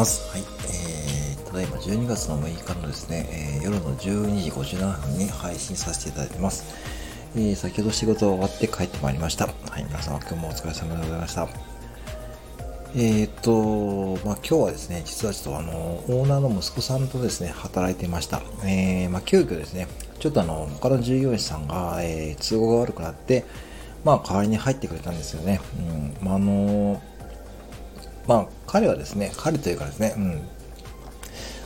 ます。はい。えー、ただいま12月の6日のですね、えー、夜の12時57分に配信させていただいてます。えー、先ほど仕事終わって帰ってまいりました。はい。皆様今日もお疲れ様でございました。えー、っと、まあ、今日はですね、実はちょっとあの、オーナーの息子さんとですね、働いていました。えー、まあ、急遽ですね、ちょっとあの、他の従業員さんが、えー、都合が悪くなって、まあ、代わりに入ってくれたんですよね。うん。まあ、あのまあ、彼はですね、彼というかですね、うん。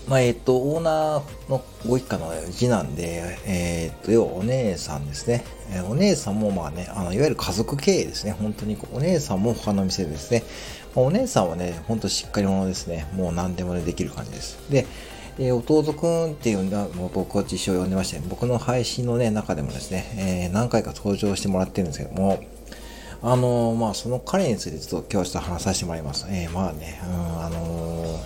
まあ、えっ、と、オーナーのご一家の次男で、えっ、と、要はお姉さんですね。え、お姉さんもまあね、あの、いわゆる家族経営ですね。本当に、お姉さんも他の店ですね。まあ、お姉さんはね、ほんとしっかり者ですね。もう何でもね、できる感じです。で、えー、弟くんっていうのは、もう僕は自称呼んでまして、僕の配信のね、中でもですね、えー、何回か登場してもらってるんですけども、あの、まあ、その彼についてちょっと今日ちょっと話させてもらいます。えー、まあね、うん、あのー、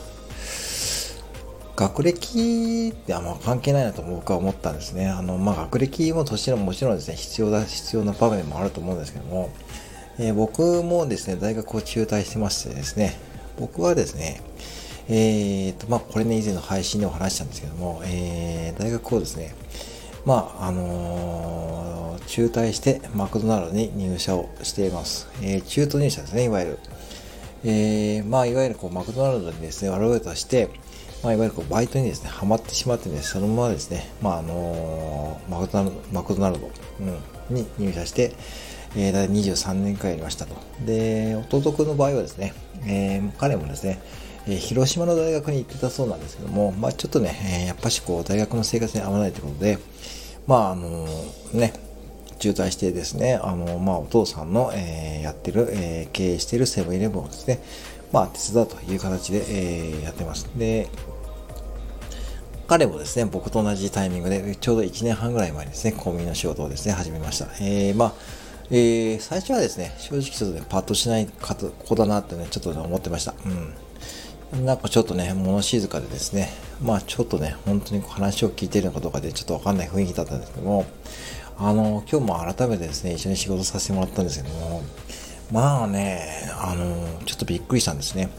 学歴ってあんま関係ないなと僕は思ったんですね。あの、まあ、学歴も年ももちろんですね、必要だ、必要な場面もあると思うんですけども、えー、僕もですね、大学を中退してましてですね、僕はですね、えーと、まあ、これね、以前の配信でも話したんですけども、え、大学をですね、まあ、あのー、中退してマクドナルドに入社をしています。えー、中途入社ですね、いわゆる。えー、まあ、いわゆるこうマクドナルドにですね、我々として、まあ、いわゆるこうバイトにですね、ハマってしまってね、そのままですね、まあ、あのー、マクドナルド、マクドナルド、うん、に入社して、えー、だい23年間やりましたと。で、弟くんの場合はですね、えー、彼もですね、え、広島の大学に行ってたそうなんですけども、まあちょっとね、え、やっぱしこう、大学の生活に合わないということで、まああのね、中退してですね、あのまあお父さんの、え、やってる、え、経営しているセブンイレブンをですね、まあ手伝うという形で、え、やってます。で、彼もですね、僕と同じタイミングで、ちょうど1年半ぐらい前にですね、コンビニの仕事をですね、始めました。えー、まあ、えー、最初はですね、正直ちょっとね、パッとしない子だなってね、ちょっと、思ってました。うん。なんかちょっとね、物静かでですね、まあちょっとね、本当に話を聞いてるのかどうかでちょっとわかんない雰囲気だったんですけども、あの、今日も改めてですね、一緒に仕事させてもらったんですけども、まあね、あの、ちょっとびっくりしたんですね。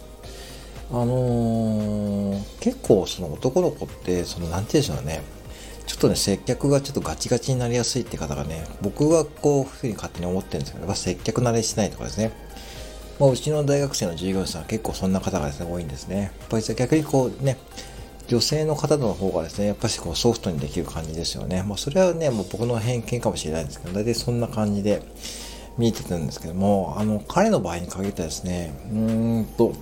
あのー、結構その男の子って、その、なんて言うんでしょうね、ちょっとね、接客がちょっとガチガチになりやすいって方がね、僕はこう、ふうに勝手に思ってるんですけど、やっぱ接客慣れしないとかですね。まあ、うちの大学生の従業員さんは結構そんな方がですね、多いんですね。やっぱり逆にこうね、女性の方の方がですね、やっぱりこうソフトにできる感じですよね。まあ、それはね、もう僕の偏見かもしれないんですけど、大体そんな感じで見えてたんですけども、あの、彼の場合に限ってはですね、うーんと、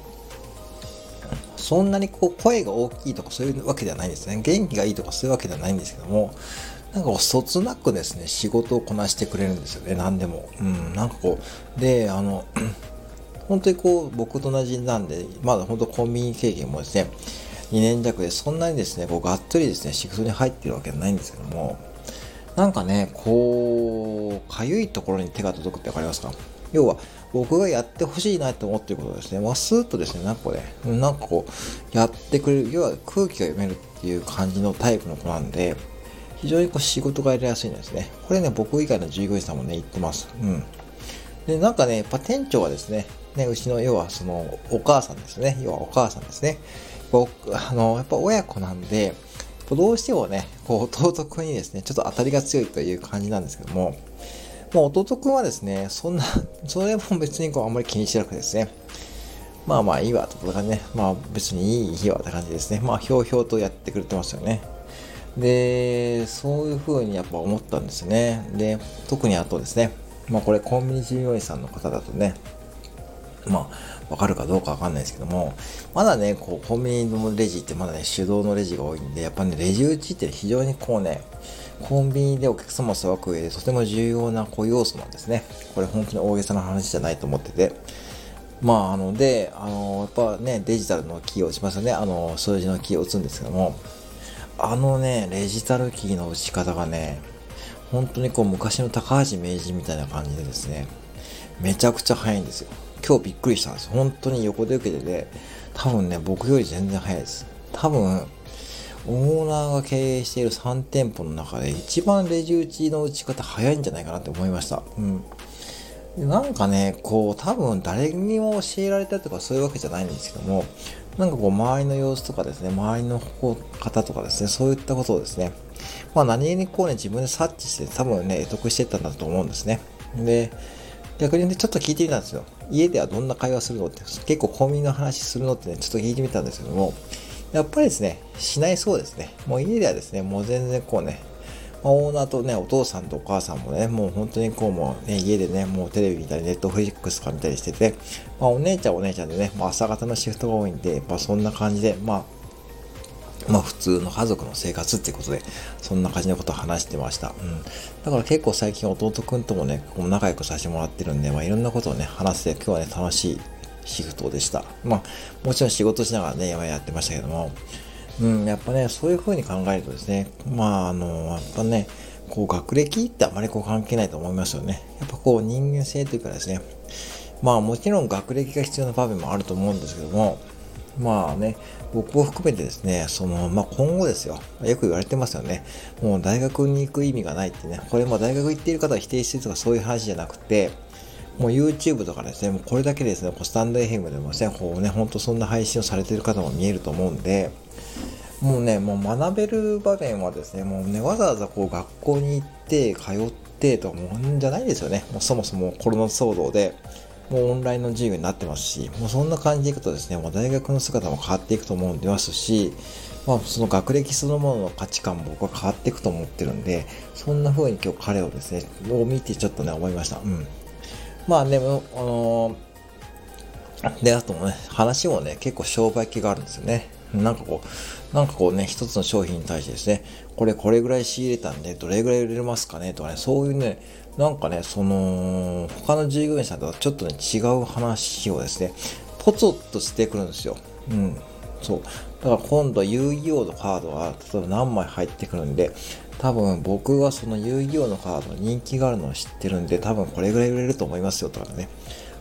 そんなにこう声が大きいとかそういうわけではないんですね。元気がいいとかそういうわけではないんですけども、なんか、そつなくですね、仕事をこなしてくれるんですよね、何でも。うん、なんかこう、で、あの、本当にこう、僕と同じなんで、まだ本当コンビニ経験もですね、2年弱でそんなにですね、こう、がっつりですね、仕事に入ってるわけじゃないんですけども、なんかね、こう、かゆいところに手が届くってわかりますか？要は、僕がやってほしいなと思ってることですね、まあ、スーッとですね、なんかこれ、なんかこう、やってくれる、要は空気が読めるっていう感じのタイプの子なんで、非常にこう仕事がやりやすいんですね。これね、僕以外の従業員さんもね、言ってます。うん。で、なんかね、やっぱ店長はですね、ね、うちの、要はその、お母さんですね。要はお母さんですね。僕、あの、やっぱ親子なんで、どうしてもね、こう、弟くんにですね、ちょっと当たりが強いという感じなんですけども、もう弟くんはですね、そんな、それも別にこうあんまり気にしなくてですね、まあまあいいわ、とかね、まあ別にいい日はって感じですね。まあひょうひょうとやってくれてますよね。で、そういう風にやっぱ思ったんですね。で、特にあとですね、まあこれコンビニ従業員さんの方だとね、まあ、わかるかどうかわかんないですけども、まだね、こう、コンビニのレジってまだね、手動のレジが多いんで、やっぱね、レジ打ちって非常にこうね、コンビニでお客様をさばく上でとても重要なこう要素なんですね。これ本当に大げさな話じゃないと思ってて。まあ、あの、で、あの、やっぱね、デジタルのキーを打ちますよね。あの、数字のキーを打つんですけども、あのね、デジタルキーの打ち方がね、本当にこう昔の高橋名人みたいな感じでですね、めちゃくちゃ早いんですよ。今日びっくりしたんです。本当に横で受けてて、多分ね、僕より全然早いです。多分、オーナーが経営している3店舗の中で一番レジ打ちの打ち方早いんじゃないかなって思いました。うん。なんかね、こう、多分誰にも教えられたとかそういうわけじゃないんですけども、なんかこう、周りの様子とかですね、周りの方とかですね、そういったことをですね、まあ何気にこうね、自分で察知して多分ね、得してったんだと思うんですね。で、逆にね、ちょっと聞いてみたんですよ。家ではどんな会話するのって、結構コンビニの話するのってね、ちょっと聞いてみたんですけども、やっぱりですね、しないそうですね。もう家ではですね、もう全然こうね、ま、オーナーとね、お父さんとお母さんもね、もう本当にこうもうね、家でね、もうテレビ見たり、ネットフリックスとか見たりしてて、まあお姉ちゃんお姉ちゃんでね、まあ朝方のシフトが多いんで、まあそんな感じで、まあまあ普通の家族の生活ってことで、そんな感じのことを話してました。うん。だから結構最近弟くんともね、こう仲良くさせてもらってるんで、まあいろんなことをね、話して、今日はね、楽しいシフトでした。まあもちろん仕事しながらね、やってましたけども、うん、やっぱね、そういう風に考えるとですね、まああの、やっぱね、こう学歴ってあまりこう関係ないと思いますよね。やっぱこう人間性というかですね、まあもちろん学歴が必要な場面もあると思うんですけども、まあね、僕を含めてですね、その、まあ今後ですよ、よく言われてますよね。もう大学に行く意味がないってね、これも大学行っている方は否定してるとかそういう話じゃなくて、もう YouTube とかですね、もうこれだけですね、こうスタンド FM でもですね、こうね、ほんとそんな配信をされてる方も見えると思うんで、もうね、もう学べる場面はですね、もうね、わざわざこう学校に行って通ってとかもんじゃないですよね。もうそもそもコロナ騒動で、もうオンラインの授業になってますし、もうそんな感じでいくとですね、もう大学の姿も変わっていくと思うんでますし、まあその学歴そのものの価値観も僕は変わっていくと思ってるんで、そんな風に今日彼をですね、を見てちょっとね、思いました。うん。まあでも、あのー、で、あともね、話もね、結構商売気があるんですよね。なんかこう、なんかこうね、一つの商品に対してですね、これこれぐらい仕入れたんで、どれぐらい売れますかねとかね、そういうね、なんかね、その、他の従業員さんとはちょっとね、違う話をですね、ポツッとしてくるんですよ。うん。そう。だから今度は遊戯王のカードが、例えば何枚入ってくるんで、多分僕はその遊戯王のカード人気があるのを知ってるんで、多分これぐらい売れると思いますよとかね。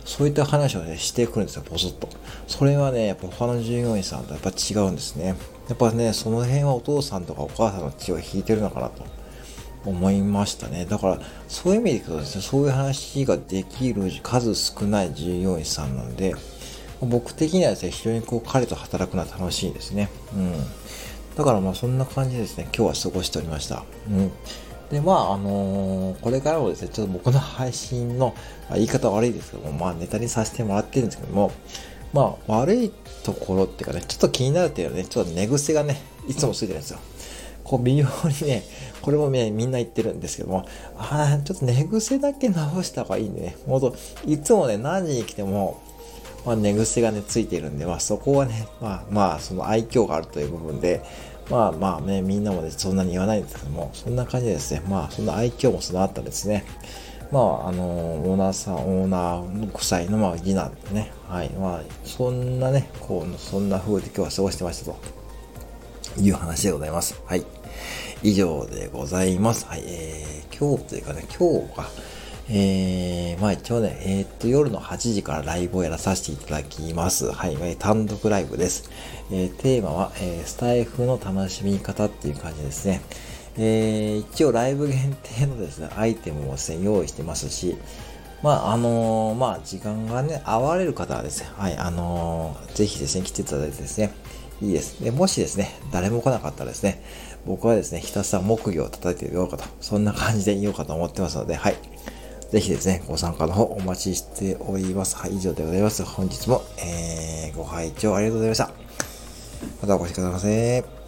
そういった話をね、してくるんですよ、ポソッと。それはね、やっぱ他の従業員さんとやっぱ違うんですね。やっぱね、その辺はお父さんとかお母さんの血を引いてるのかなと思いましたね。だから、そういう意味でいくとですね、そういう話ができる数少ない従業員さんなんで、僕的にはですね、非常にこう彼と働くのは楽しいですね。うん。だからまあそんな感じですね、今日は過ごしておりました。うん。で、まあ、あのー、これからもですね、ちょっと僕の配信の、まあ、言い方悪いですけども、まあ、ネタにさせてもらってるんですけども、まあ、悪いところっていうかね、ちょっと気になるっていうのはね、ちょっと寝癖がね、いつもついてるんですよ。こう、微妙にね、これもね、みんな言ってるんですけども、ああ、ちょっと寝癖だけ直した方がいいんでね、ほんと、いつもね、何時に来ても、まあ、寝癖がね、ついてるんで、まあ、そこはね、まあ、まあ、その愛嬌があるという部分で、まあまあね、みんなもね、そんなに言わないんですけども、そんな感じでですね、まあそんな愛嬌も備わったですね、まああの、オーナーさん、オーナーの夫妻のまあ次男でね、はい、まあそんなね、こう、そんな風で今日は過ごしてましたという話でございます。はい。以上でございます。はい、えー、今日というかね、今日か、えー、まあ一応ね、えー、っと、夜の8時からライブをやらさせていただきます。はい、えー単独ライブです。えー、テーマは、えー、スタイフの楽しみ方っていう感じですね。えー、一応ライブ限定のですね、アイテムをですね、用意してますし、まあ、あのー、まあ、時間がね、合われる方はですね、はい、あのー、ぜひですね、来ていただいてですね、いいです。で、もしですね、誰も来なかったらですね、僕はですね、ひたすら木魚を叩いてみようかと、そんな感じでいようかと思ってますので、はい。ぜひですね、ご参加の方お待ちしております。はい、以上でございます。本日も、えー、ご拝聴ありがとうございました。またお越しくださいませ。